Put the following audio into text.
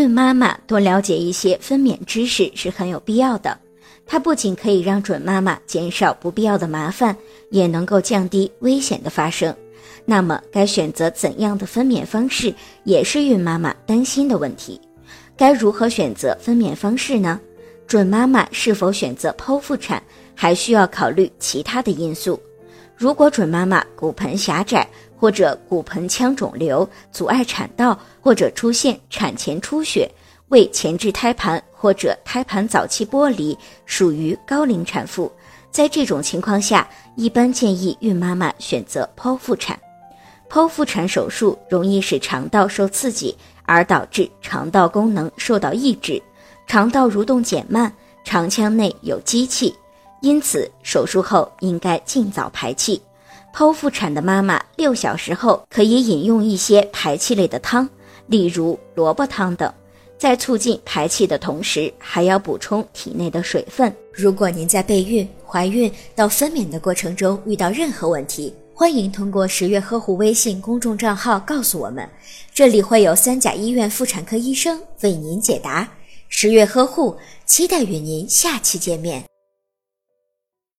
孕妈妈多了解一些分娩知识是很有必要的，它不仅可以让准妈妈减少不必要的麻烦，也能够降低危险的发生。那么，该选择怎样的分娩方式，也是孕妈妈担心的问题。该如何选择分娩方式呢？准妈妈是否选择剖腹产，还需要考虑其他的因素。如果准妈妈骨盆狭窄，或者骨盆腔肿瘤阻碍产道，或者出现产前出血、未前置胎盘或者胎盘早期剥离，属于高龄产妇。在这种情况下，一般建议孕妈妈选择剖腹产。剖腹产手术容易使肠道受刺激，而导致肠道功能受到抑制，肠道蠕动减慢，肠腔内有积气，因此手术后应该尽早排气。剖腹产的妈妈六小时后可以饮用一些排气类的汤，例如萝卜汤等，在促进排气的同时，还要补充体内的水分。如果您在备孕、怀孕到分娩的过程中遇到任何问题，欢迎通过十月呵护微信公众账号告诉我们，这里会有三甲医院妇产科医生为您解答。十月呵护，期待与您下期见面。